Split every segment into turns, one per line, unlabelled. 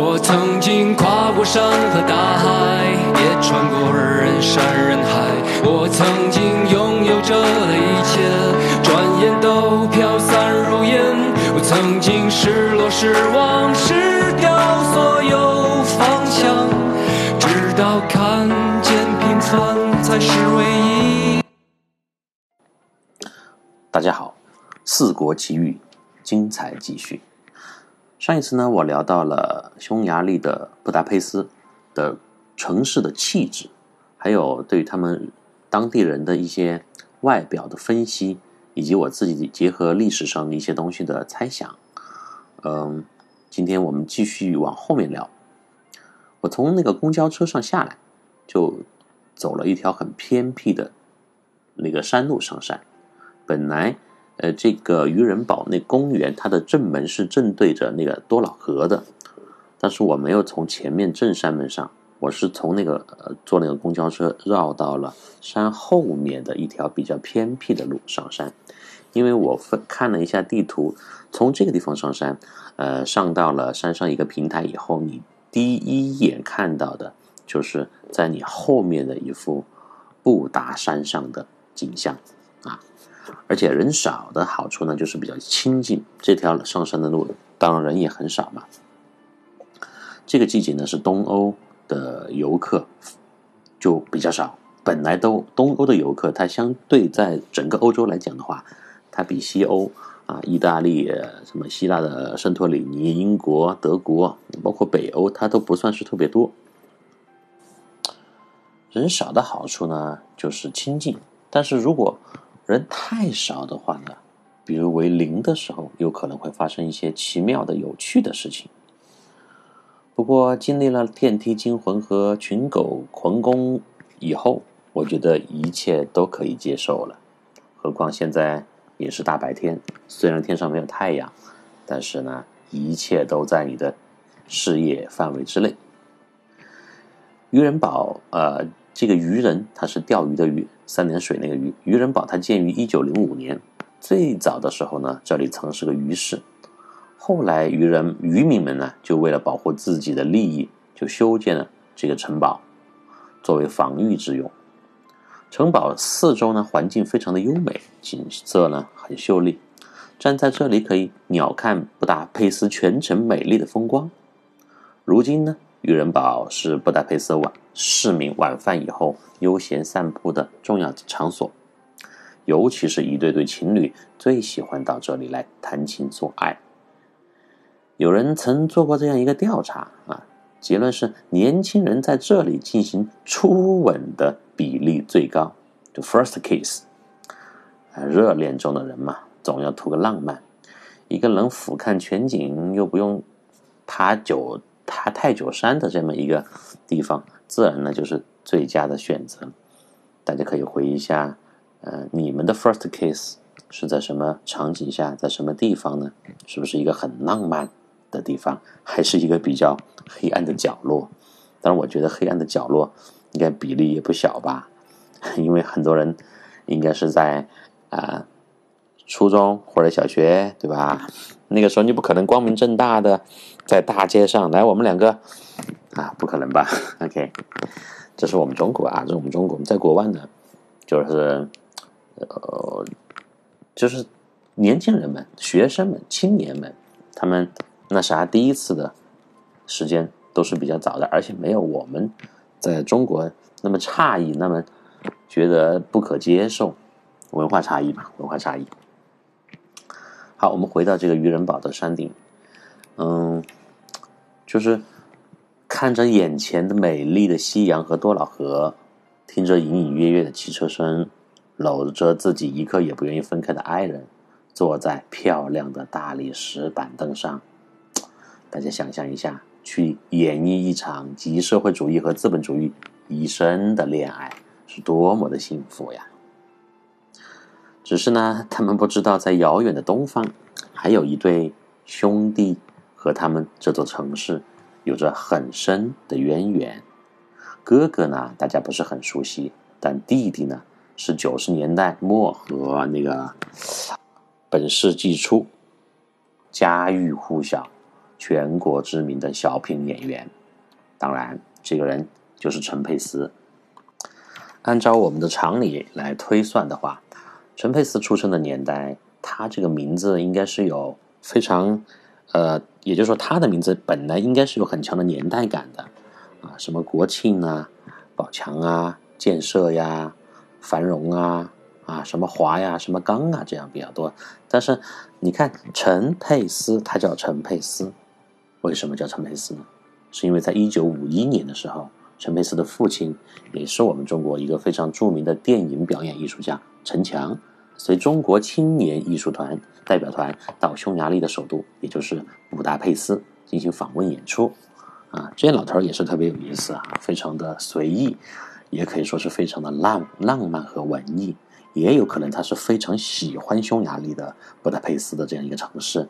我曾经跨过山和大海，也穿过人山人海。我曾经拥有着的一切，转眼都飘散如烟。我曾经失落、失望、失掉所有方向，直到看见平凡才是唯一。
大家好，四国奇遇，精彩继续。上一次呢，我聊到了匈牙利的布达佩斯的城市的气质，还有对他们当地人的一些外表的分析，以及我自己结合历史上的一些东西的猜想。嗯，今天我们继续往后面聊。我从那个公交车上下来，就走了一条很偏僻的那个山路上山。本来。呃，这个渔人堡那公园，它的正门是正对着那个多瑙河的，但是我没有从前面正山门上，我是从那个呃坐那个公交车绕到了山后面的一条比较偏僻的路上山，因为我分看了一下地图，从这个地方上山，呃，上到了山上一个平台以后，你第一眼看到的就是在你后面的一幅布达山上的景象啊。而且人少的好处呢，就是比较清静。这条上山的路，当然人也很少嘛。这个季节呢，是东欧的游客就比较少。本来都东欧的游客，它相对在整个欧洲来讲的话，它比西欧啊，意大利、什么希腊的圣托里尼、英国、德国，包括北欧，它都不算是特别多。人少的好处呢，就是清静。但是如果人太少的话呢，比如为零的时候，有可能会发生一些奇妙的、有趣的事情。不过经历了电梯惊魂和群狗狂攻以后，我觉得一切都可以接受了。何况现在也是大白天，虽然天上没有太阳，但是呢，一切都在你的视野范围之内。愚人堡，呃，这个渔人他是钓鱼的鱼。三点水那个鱼渔人堡，它建于一九零五年。最早的时候呢，这里曾是个渔市。后来渔人渔民们呢，就为了保护自己的利益，就修建了这个城堡，作为防御之用。城堡四周呢，环境非常的优美，景色呢很秀丽。站在这里可以鸟瞰布达佩斯全城美丽的风光。如今呢？渔人堡是布达佩斯晚市民晚饭以后悠闲散步的重要场所，尤其是一对对情侣最喜欢到这里来谈情说爱。有人曾做过这样一个调查啊，结论是年轻人在这里进行初吻的比例最高，就 first kiss。啊，热恋中的人嘛，总要图个浪漫，一个能俯瞰全景又不用爬久。爬太久山的这么一个地方，自然呢就是最佳的选择。大家可以回忆一下，呃，你们的 first kiss 是在什么场景下，在什么地方呢？是不是一个很浪漫的地方，还是一个比较黑暗的角落？当然，我觉得黑暗的角落应该比例也不小吧，因为很多人应该是在啊初中或者小学，对吧？那个时候你不可能光明正大的在大街上来，我们两个啊，不可能吧？OK，这是我们中国啊，这是我们中国。我们在国外呢，就是呃，就是年轻人们、学生们、青年们，他们那啥第一次的时间都是比较早的，而且没有我们在中国那么诧异，那么觉得不可接受，文化差异嘛，文化差异。好，我们回到这个渔人堡的山顶，嗯，就是看着眼前的美丽的夕阳和多瑙河，听着隐隐约约的汽车声，搂着自己一刻也不愿意分开的爱人，坐在漂亮的大理石板凳上，大家想象一下，去演绎一场集社会主义和资本主义一生的恋爱，是多么的幸福呀！只是呢，他们不知道，在遥远的东方，还有一对兄弟和他们这座城市有着很深的渊源。哥哥呢，大家不是很熟悉，但弟弟呢，是九十年代末和那个本世纪初家喻户晓、全国知名的小品演员。当然，这个人就是陈佩斯。按照我们的常理来推算的话，陈佩斯出生的年代，他这个名字应该是有非常，呃，也就是说，他的名字本来应该是有很强的年代感的，啊，什么国庆啊、宝强啊、建设呀、繁荣啊，啊，什么华呀、什么刚啊，这样比较多。但是你看陈佩斯，他叫陈佩斯，为什么叫陈佩斯呢？是因为在一九五一年的时候。陈佩斯的父亲也是我们中国一个非常著名的电影表演艺术家陈强，随中国青年艺术团代表团到匈牙利的首都，也就是布达佩斯进行访问演出。啊，这些老头也是特别有意思啊，非常的随意，也可以说是非常的浪浪漫和文艺，也有可能他是非常喜欢匈牙利的布达佩斯的这样一个城市。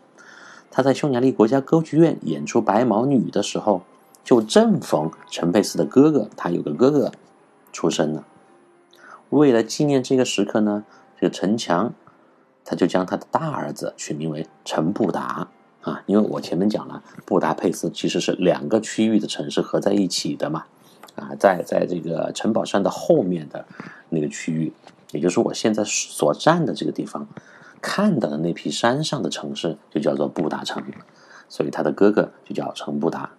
他在匈牙利国家歌剧院演出《白毛女》的时候。就正逢陈佩斯的哥哥，他有个哥哥出生了。为了纪念这个时刻呢，这个陈强他就将他的大儿子取名为陈布达啊，因为我前面讲了，布达佩斯其实是两个区域的城市合在一起的嘛啊，在在这个城堡山的后面的那个区域，也就是我现在所站的这个地方看到的那批山上的城市，就叫做布达城，所以他的哥哥就叫陈布达。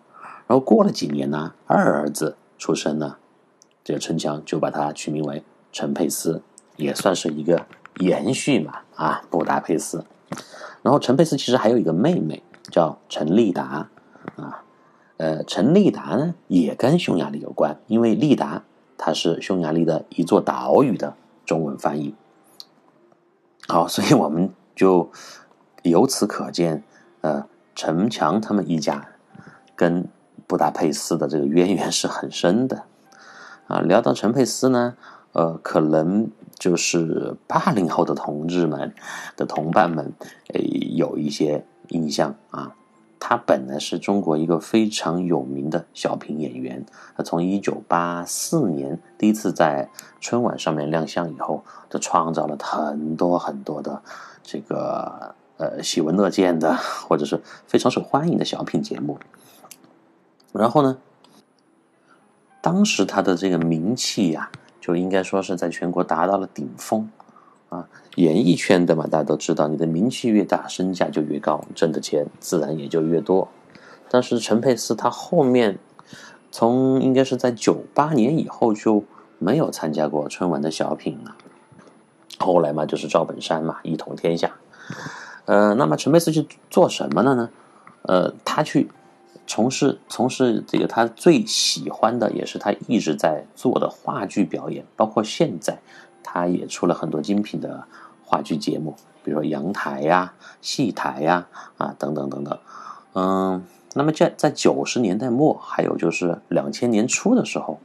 然后过了几年呢，二儿子出生了，这个陈强就把他取名为陈佩斯，也算是一个延续嘛啊，布达佩斯。然后陈佩斯其实还有一个妹妹叫陈丽达啊，呃，陈丽达呢也跟匈牙利有关，因为丽达它是匈牙利的一座岛屿的中文翻译。好，所以我们就由此可见，呃，陈强他们一家跟。布达佩斯的这个渊源是很深的，啊，聊到陈佩斯呢，呃，可能就是八零后的同志们的同伴们，呃，有一些印象啊。他本来是中国一个非常有名的小品演员，他从一九八四年第一次在春晚上面亮相以后，就创造了很多很多的这个呃喜闻乐见的或者是非常受欢迎的小品节目。然后呢？当时他的这个名气呀，就应该说是在全国达到了顶峰啊。演艺圈的嘛，大家都知道，你的名气越大，身价就越高，挣的钱自然也就越多。但是陈佩斯他后面，从应该是在九八年以后就没有参加过春晚的小品了。后来嘛，就是赵本山嘛，一统天下。呃，那么陈佩斯去做什么了呢？呃，他去。从事从事这个他最喜欢的，也是他一直在做的话剧表演，包括现在，他也出了很多精品的话剧节目，比如说阳台呀、戏台呀啊等等等等。嗯，那么在在九十年代末，还有就是两千年初的时候，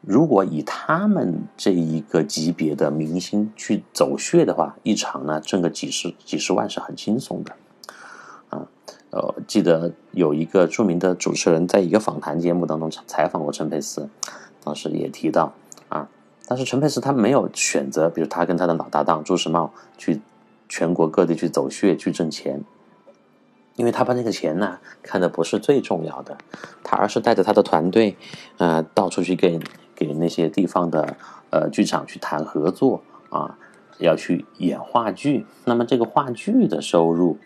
如果以他们这一个级别的明星去走穴的话，一场呢挣个几十几十万是很轻松的。呃，记得有一个著名的主持人在一个访谈节目当中采访过陈佩斯，当时也提到啊，但是陈佩斯他没有选择，比如他跟他的老搭档朱时茂去全国各地去走穴去挣钱，因为他把那个钱呢看的不是最重要的，他而是带着他的团队，呃，到处去给给那些地方的呃剧场去谈合作啊，要去演话剧，那么这个话剧的收入。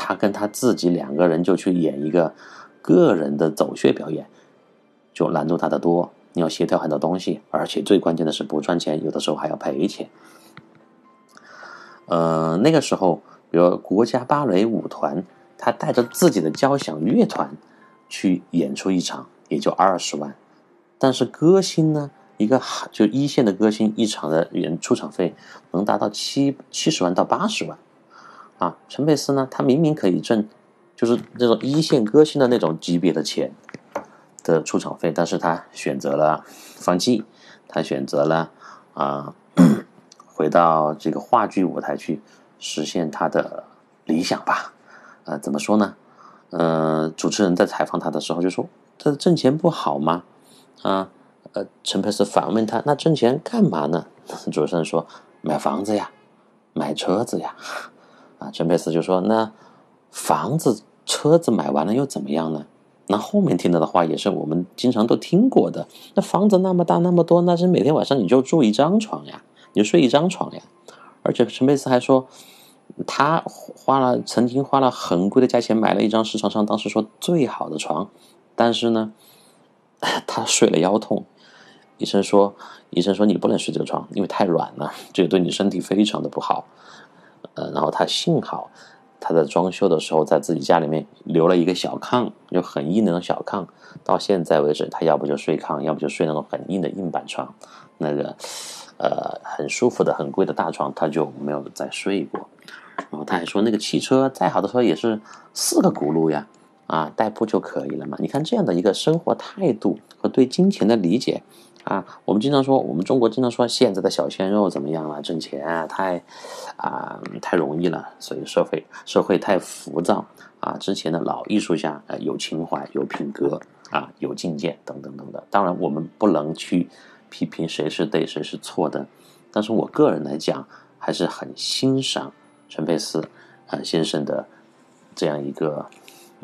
他跟他自己两个人就去演一个个人的走穴表演，就难度大得多。你要协调很多东西，而且最关键的是不赚钱，有的时候还要赔钱。呃，那个时候，比如国家芭蕾舞团，他带着自己的交响乐团去演出一场，也就二十万。但是歌星呢，一个就一线的歌星，一场的演出场费能达到七七十万到八十万。啊，陈佩斯呢？他明明可以挣，就是那种一线歌星的那种级别的钱的出场费，但是他选择了放弃，他选择了啊，回到这个话剧舞台去实现他的理想吧。呃，怎么说呢？呃，主持人在采访他的时候就说：“这挣钱不好吗？”啊，呃，陈佩斯反问他：“那挣钱干嘛呢？” 主持人说：“买房子呀，买车子呀。”啊，陈佩斯就说：“那房子车子买完了又怎么样呢？那后面听到的话也是我们经常都听过的。那房子那么大那么多，那是每天晚上你就住一张床呀，你就睡一张床呀。而且陈佩斯还说，他花了曾经花了很贵的价钱买了一张市场上当时说最好的床，但是呢，他睡了腰痛。医生说，医生说你不能睡这个床，因为太软了，这个对你身体非常的不好。呃，然后他幸好。他在装修的时候，在自己家里面留了一个小炕，就很硬的那种小炕。到现在为止，他要不就睡炕，要不就睡那种很硬的硬板床。那个，呃，很舒服的、很贵的大床，他就没有再睡过。然后他还说，那个汽车再好的车也是四个轱辘呀，啊，代步就可以了嘛。你看这样的一个生活态度和对金钱的理解。啊，我们经常说，我们中国经常说现在的小鲜肉怎么样了？挣钱啊，太啊太容易了，所以社会社会太浮躁啊。之前的老艺术家呃有情怀、有品格啊、有境界等等等等。当然，我们不能去批评谁是对谁是错的，但是我个人来讲，还是很欣赏陈佩斯啊先生的这样一个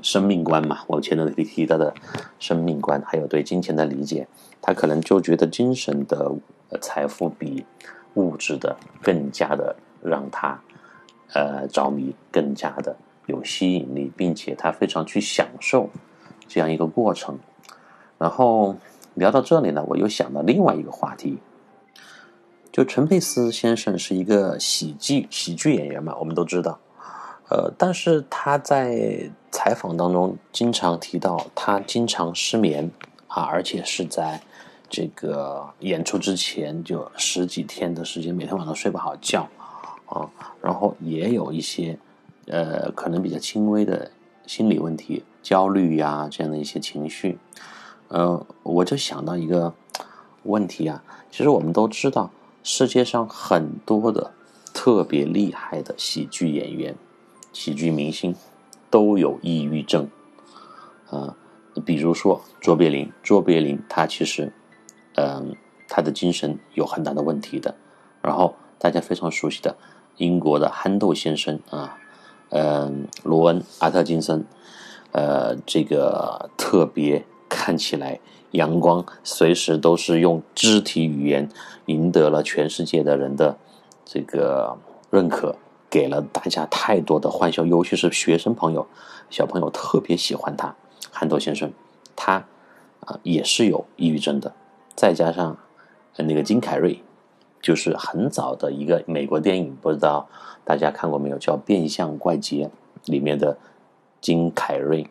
生命观嘛。我前头提到的生命观，还有对金钱的理解。他可能就觉得精神的财富比物质的更加的让他呃着迷，更加的有吸引力，并且他非常去享受这样一个过程。然后聊到这里呢，我又想到另外一个话题，就陈佩斯先生是一个喜剧喜剧演员嘛，我们都知道，呃，但是他在采访当中经常提到他经常失眠啊，而且是在。这个演出之前就十几天的时间，每天晚上睡不好觉啊，然后也有一些呃可能比较轻微的心理问题，焦虑呀这样的一些情绪，呃，我就想到一个问题啊，其实我们都知道，世界上很多的特别厉害的喜剧演员、喜剧明星都有抑郁症啊，比如说卓别林，卓别林他其实。嗯，他的精神有很大的问题的。然后大家非常熟悉的英国的憨豆先生啊，嗯，罗恩·阿特金森，呃，这个特别看起来阳光，随时都是用肢体语言赢得了全世界的人的这个认可，给了大家太多的欢笑，尤其是学生朋友、小朋友特别喜欢他。憨豆先生，他啊也是有抑郁症的。再加上那个金凯瑞，就是很早的一个美国电影，不知道大家看过没有？叫《变相怪杰》里面的金凯瑞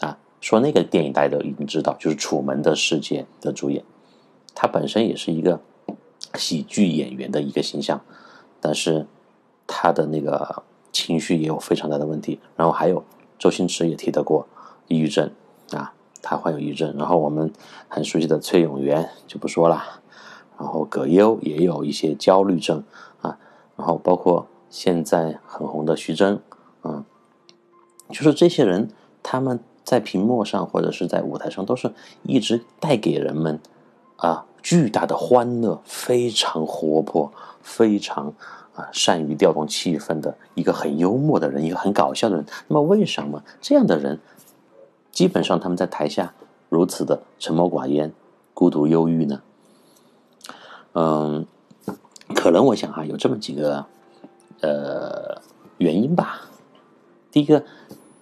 啊，说那个电影大家都已经知道，就是《楚门的世界》的主演，他本身也是一个喜剧演员的一个形象，但是他的那个情绪也有非常大的问题。然后还有周星驰也提到过抑郁症啊。他患有抑郁症，然后我们很熟悉的崔永元就不说了，然后葛优也有一些焦虑症啊，然后包括现在很红的徐峥，嗯，就是这些人他们在屏幕上或者是在舞台上都是一直带给人们啊巨大的欢乐，非常活泼，非常啊善于调动气氛的一个很幽默的人，一个很搞笑的人。那么为什么这样的人？基本上他们在台下如此的沉默寡言、孤独忧郁呢。嗯，可能我想哈有这么几个呃原因吧。第一个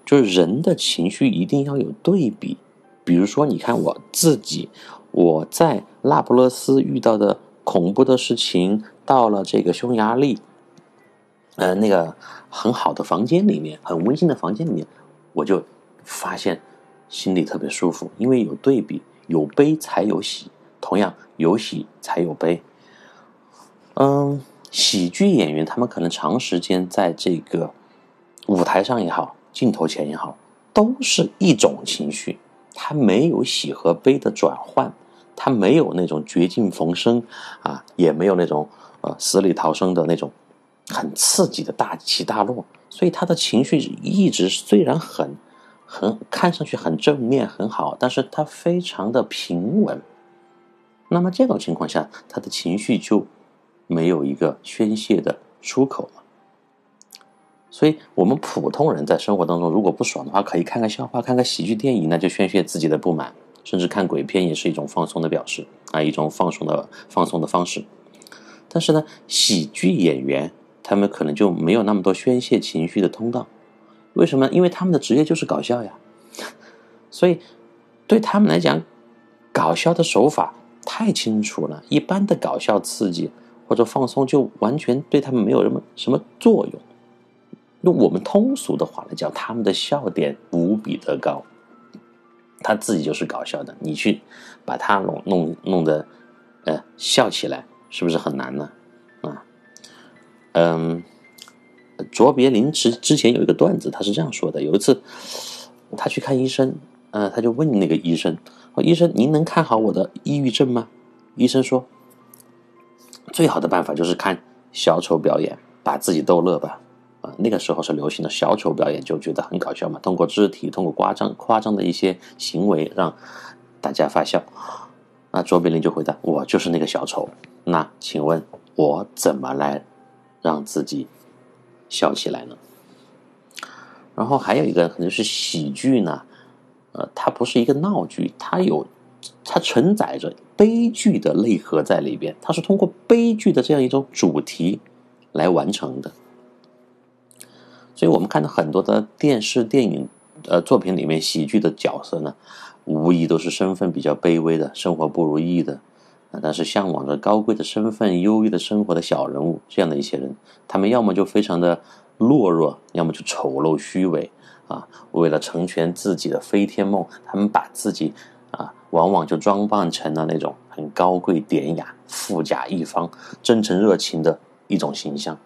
就是人的情绪一定要有对比，比如说你看我自己，我在那不勒斯遇到的恐怖的事情，到了这个匈牙利，呃，那个很好的房间里面，很温馨的房间里面，我就发现。心里特别舒服，因为有对比，有悲才有喜，同样有喜才有悲。嗯，喜剧演员他们可能长时间在这个舞台上也好，镜头前也好，都是一种情绪，他没有喜和悲的转换，他没有那种绝境逢生啊，也没有那种呃死里逃生的那种很刺激的大起大落，所以他的情绪一直虽然很。很看上去很正面很好，但是他非常的平稳。那么这种情况下，他的情绪就没有一个宣泄的出口了。所以，我们普通人在生活当中，如果不爽的话，可以看看笑话，看看喜剧电影，那就宣泄自己的不满，甚至看鬼片也是一种放松的表示啊，一种放松的放松的方式。但是呢，喜剧演员他们可能就没有那么多宣泄情绪的通道，为什么？因为他们的职业就是搞笑呀，所以对他们来讲，搞笑的手法太清楚了，一般的搞笑刺激或者放松就完全对他们没有什么什么作用。用我们通俗的话来讲，他们的笑点无比的高，他自己就是搞笑的，你去把他弄弄弄得呃笑起来，是不是很难呢？啊，嗯，卓别林之之前有一个段子，他是这样说的：有一次他去看医生，呃，他就问那个医生：“医生，您能看好我的抑郁症吗？”医生说：“最好的办法就是看小丑表演，把自己逗乐吧。”啊，那个时候是流行的小丑表演，就觉得很搞笑嘛。通过肢体，通过夸张、夸张的一些行为，让大家发笑。那卓别林就回答：“我就是那个小丑。”那请问，我怎么来让自己笑起来呢？然后还有一个可能是喜剧呢，呃，它不是一个闹剧，它有它承载着悲剧的内核在里边，它是通过悲剧的这样一种主题来完成的。所以我们看到很多的电视、电影，呃，作品里面喜剧的角色呢，无疑都是身份比较卑微的，生活不如意的，但是向往着高贵的身份、优越的生活的小人物，这样的一些人，他们要么就非常的懦弱，要么就丑陋虚伪，啊，为了成全自己的飞天梦，他们把自己啊，往往就装扮成了那种很高贵典雅、富甲一方、真诚热情的一种形象。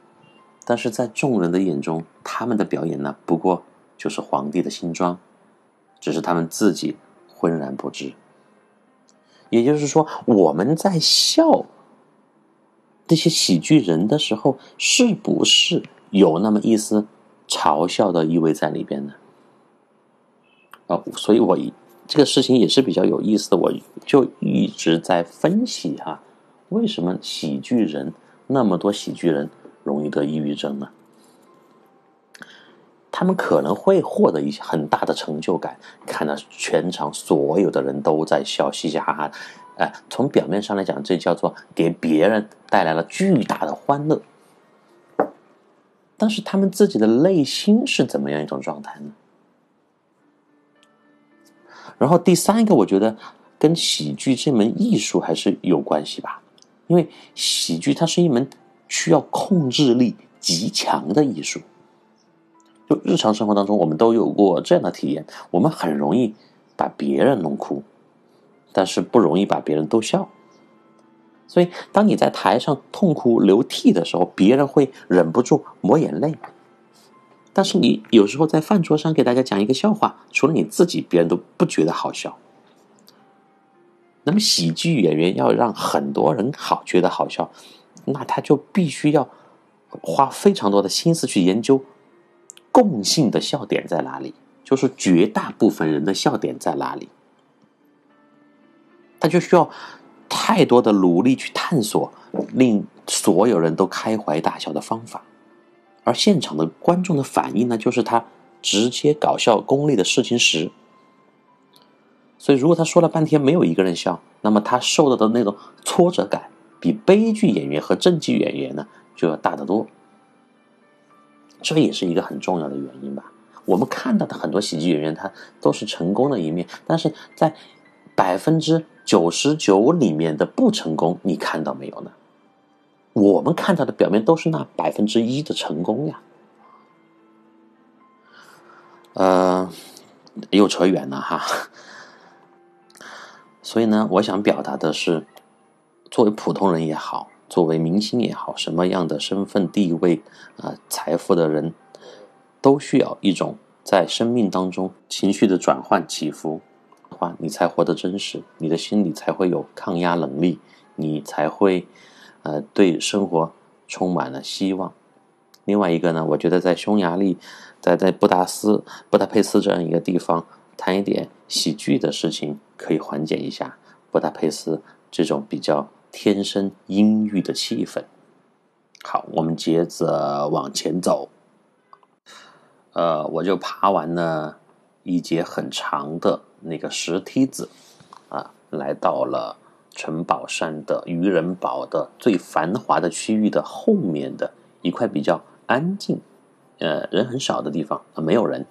但是在众人的眼中，他们的表演呢，不过就是皇帝的新装，只是他们自己浑然不知。也就是说，我们在笑这些喜剧人的时候，是不是有那么一丝嘲笑的意味在里边呢？啊，所以我这个事情也是比较有意思的，我就一直在分析哈，为什么喜剧人那么多喜剧人？容易得抑郁症呢？他们可能会获得一些很大的成就感，看到全场所有的人都在笑，嘻嘻哈哈。哎，从表面上来讲，这叫做给别人带来了巨大的欢乐。但是他们自己的内心是怎么样一种状态呢？然后第三个，我觉得跟喜剧这门艺术还是有关系吧，因为喜剧它是一门。需要控制力极强的艺术。就日常生活当中，我们都有过这样的体验：我们很容易把别人弄哭，但是不容易把别人逗笑。所以，当你在台上痛哭流涕的时候，别人会忍不住抹眼泪。但是，你有时候在饭桌上给大家讲一个笑话，除了你自己，别人都不觉得好笑。那么，喜剧演员要让很多人好觉得好笑。那他就必须要花非常多的心思去研究共性的笑点在哪里，就是绝大部分人的笑点在哪里，他就需要太多的努力去探索令所有人都开怀大笑的方法，而现场的观众的反应呢，就是他直接搞笑功力的事情时。所以，如果他说了半天没有一个人笑，那么他受到的那种挫折感。比悲剧演员和正剧演员呢就要大得多，这也是一个很重要的原因吧。我们看到的很多喜剧演员，他都是成功的一面，但是在百分之九十九里面的不成功，你看到没有呢？我们看到的表面都是那百分之一的成功呀。呃，又扯远了哈。所以呢，我想表达的是。作为普通人也好，作为明星也好，什么样的身份地位啊、财富的人，都需要一种在生命当中情绪的转换起伏，话你才活得真实，你的心里才会有抗压能力，你才会呃对生活充满了希望。另外一个呢，我觉得在匈牙利，在在布达斯、布达佩斯这样一个地方，谈一点喜剧的事情，可以缓解一下布达佩斯这种比较。天生阴郁的气氛。好，我们接着往前走。呃，我就爬完了一节很长的那个石梯子，啊，来到了城堡山的渔人堡的最繁华的区域的后面的一块比较安静，呃，人很少的地方，没有人。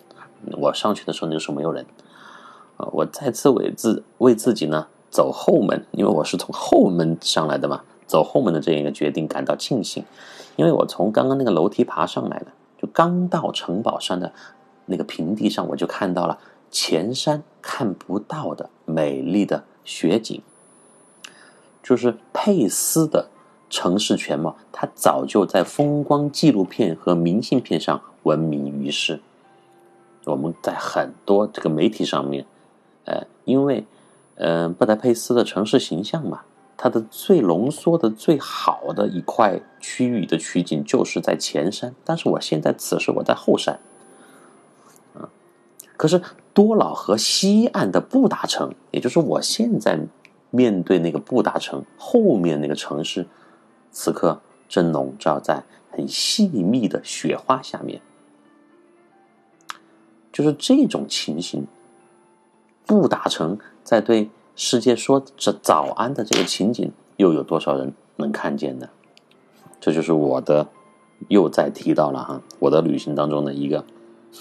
我上去的时候那个时候没有人，啊，我再次为自为自己呢走后门，因为我是从后门上来的嘛，走后门的这样一个决定感到庆幸，因为我从刚刚那个楼梯爬上来的，就刚到城堡上的那个平地上，我就看到了前山看不到的美丽的雪景，就是佩斯的城市全貌，它早就在风光纪录片和明信片上闻名于世。我们在很多这个媒体上面，呃，因为，呃，布达佩斯的城市形象嘛，它的最浓缩的最好的一块区域的取景就是在前山，但是我现在此时我在后山，啊，可是多瑙河西岸的布达城，也就是我现在面对那个布达城后面那个城市，此刻正笼罩在很细密的雪花下面。就是这种情形，布达城在对世界说着早安的这个情景，又有多少人能看见呢？这就是我的又再提到了哈，我的旅行当中的一个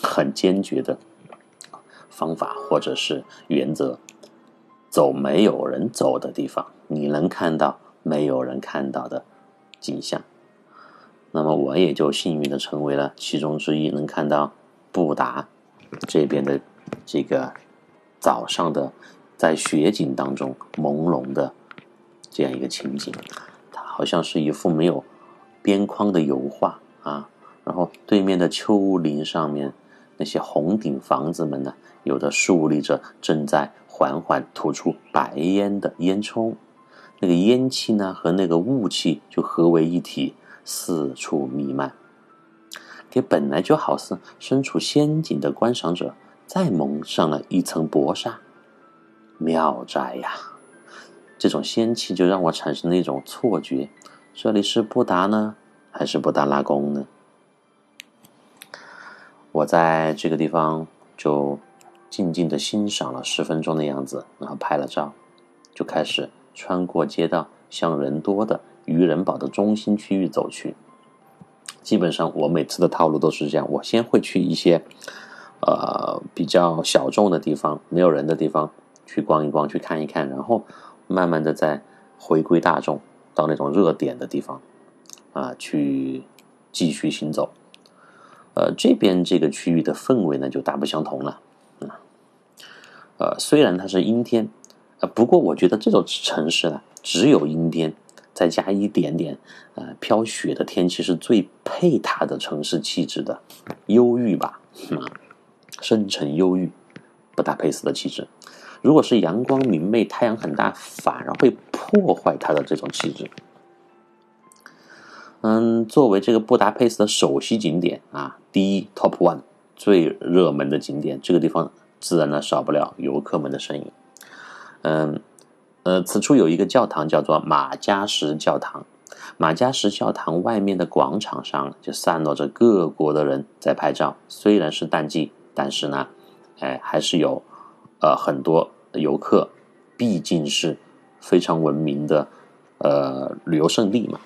很坚决的方法或者是原则：走没有人走的地方，你能看到没有人看到的景象。那么我也就幸运的成为了其中之一，能看到布达。这边的这个早上的在雪景当中朦胧的这样一个情景，它好像是一幅没有边框的油画啊。然后对面的丘陵上面那些红顶房子们呢，有的竖立着正在缓缓吐出白烟的烟囱，那个烟气呢和那个雾气就合为一体，四处弥漫。给本来就好似身处仙境的观赏者再蒙上了一层薄纱，妙哉呀！这种仙气就让我产生了一种错觉：这里是布达呢，还是布达拉宫呢？我在这个地方就静静的欣赏了十分钟的样子，然后拍了照，就开始穿过街道，向人多的渔人堡的中心区域走去。基本上我每次的套路都是这样：我先会去一些，呃，比较小众的地方，没有人的地方去逛一逛，去看一看，然后慢慢的再回归大众，到那种热点的地方，啊，去继续行走。呃，这边这个区域的氛围呢就大不相同了，啊，呃，虽然它是阴天，呃，不过我觉得这座城市呢只有阴天。再加一点点，呃，飘雪的天气是最配它的城市气质的，忧郁吧，啊，深沉忧郁，布达佩斯的气质。如果是阳光明媚，太阳很大，反而会破坏它的这种气质。嗯，作为这个布达佩斯的首席景点啊，第一 top one 最热门的景点，这个地方自然呢少不了游客们的身影。嗯。呃，此处有一个教堂，叫做马加什教堂。马加什教堂外面的广场上就散落着各国的人在拍照。虽然是淡季，但是呢，哎，还是有呃很多游客。毕竟是非常文明的呃旅游胜地嘛。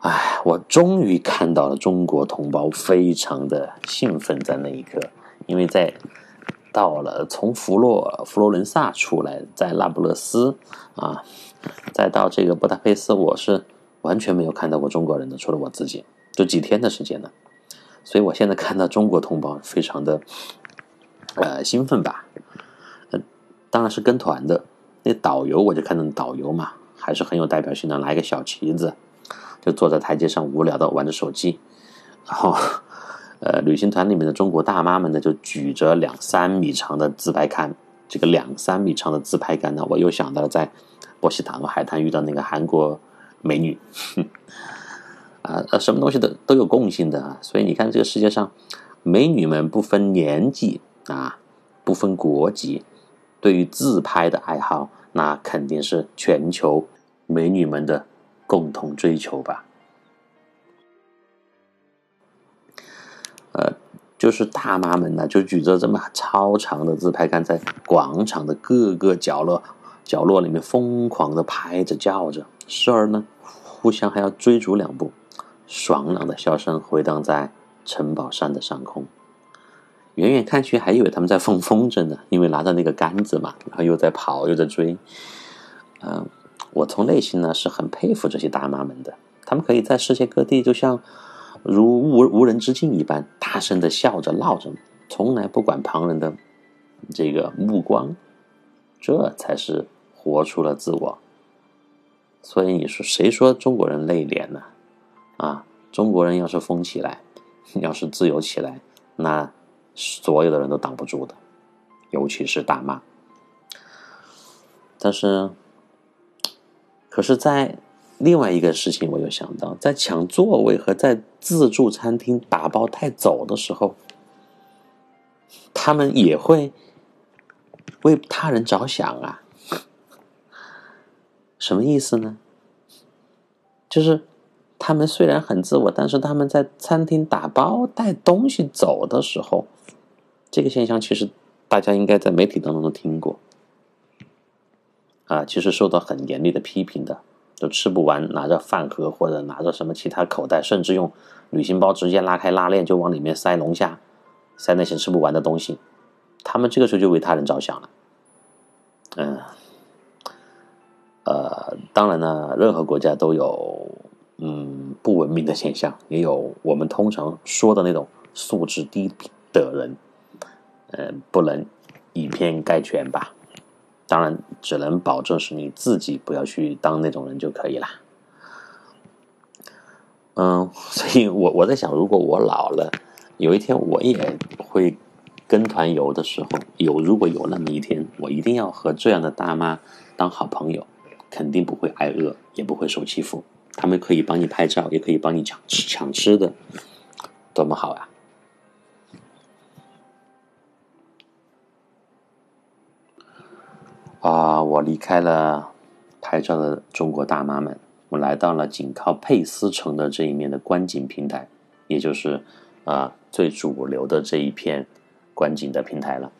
哎，我终于看到了中国同胞，非常的兴奋在那一刻，因为在。到了，从佛罗佛罗伦萨出来，在那不勒斯啊，再到这个布达佩斯，我是完全没有看到过中国人的，除了我自己，就几天的时间呢。所以我现在看到中国同胞，非常的呃兴奋吧。当然是跟团的，那导游我就看到导游嘛，还是很有代表性的，拿一个小旗子，就坐在台阶上无聊的玩着手机，然后。呃，旅行团里面的中国大妈们呢，就举着两三米长的自拍杆。这个两三米长的自拍杆呢，我又想到了在波西塔诺海滩遇到那个韩国美女。啊，什么东西都都有共性的。所以你看，这个世界上美女们不分年纪啊，不分国籍，对于自拍的爱好，那肯定是全球美女们的共同追求吧。呃就是大妈们呢，就举着这么超长的自拍杆，在广场的各个角落角落里面疯狂的拍着叫着，时而呢，互相还要追逐两步，爽朗的笑声回荡在城堡山的上空。远远看去，还以为他们在放风筝呢，因为拿着那个杆子嘛，然后又在跑，又在追。嗯，我从内心呢是很佩服这些大妈们的，他们可以在世界各地，就像如无无人之境一般，大声的笑着闹着，从来不管旁人的这个目光，这才是活出了自我。所以你说谁说中国人内敛呢？啊，中国人要是疯起来，要是自由起来，那。所有的人都挡不住的，尤其是大妈。但是，可是，在另外一个事情，我又想到，在抢座位和在自助餐厅打包带走的时候，他们也会为他人着想啊。什么意思呢？就是。他们虽然很自我，但是他们在餐厅打包带东西走的时候，这个现象其实大家应该在媒体当中都听过，啊，其实受到很严厉的批评的，就吃不完拿着饭盒或者拿着什么其他口袋，甚至用旅行包直接拉开拉链就往里面塞龙虾，塞那些吃不完的东西，他们这个时候就为他人着想了，嗯，呃，当然呢，任何国家都有。嗯，不文明的现象也有，我们通常说的那种素质低的人，嗯，不能以偏概全吧。当然，只能保证是你自己不要去当那种人就可以了。嗯，所以我我在想，如果我老了，有一天我也会跟团游的时候，有如果有那么一天，我一定要和这样的大妈当好朋友，肯定不会挨饿，也不会受欺负。他们可以帮你拍照，也可以帮你抢吃抢吃的，多么好啊！啊，我离开了拍照的中国大妈们，我来到了紧靠佩斯城的这一面的观景平台，也就是啊最主流的这一片观景的平台了。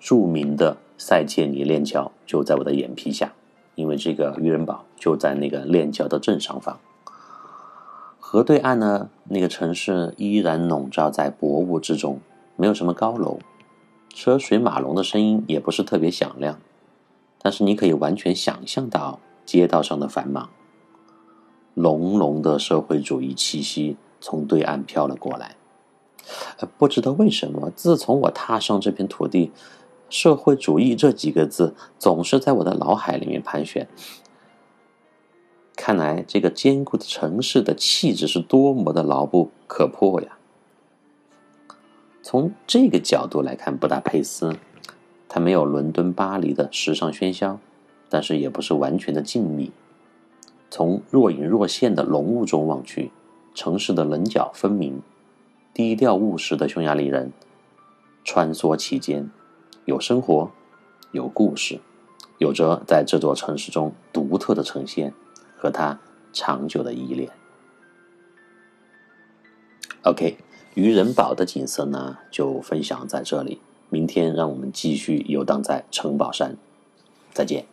著名的塞切尼链桥就在我的眼皮下。因为这个渔人堡就在那个链桥的正上方，河对岸呢，那个城市依然笼罩在薄雾之中，没有什么高楼，车水马龙的声音也不是特别响亮，但是你可以完全想象到街道上的繁忙，浓浓的社会主义气息从对岸飘了过来，不知道为什么，自从我踏上这片土地。社会主义这几个字总是在我的脑海里面盘旋。看来这个坚固的城市的气质是多么的牢不可破呀！从这个角度来看，布达佩斯，它没有伦敦、巴黎的时尚喧嚣，但是也不是完全的静谧。从若隐若现的浓雾中望去，城市的棱角分明，低调务实的匈牙利人穿梭其间。有生活，有故事，有着在这座城市中独特的呈现和它长久的依恋。OK，渔人堡的景色呢，就分享在这里。明天让我们继续游荡在城堡山，再见。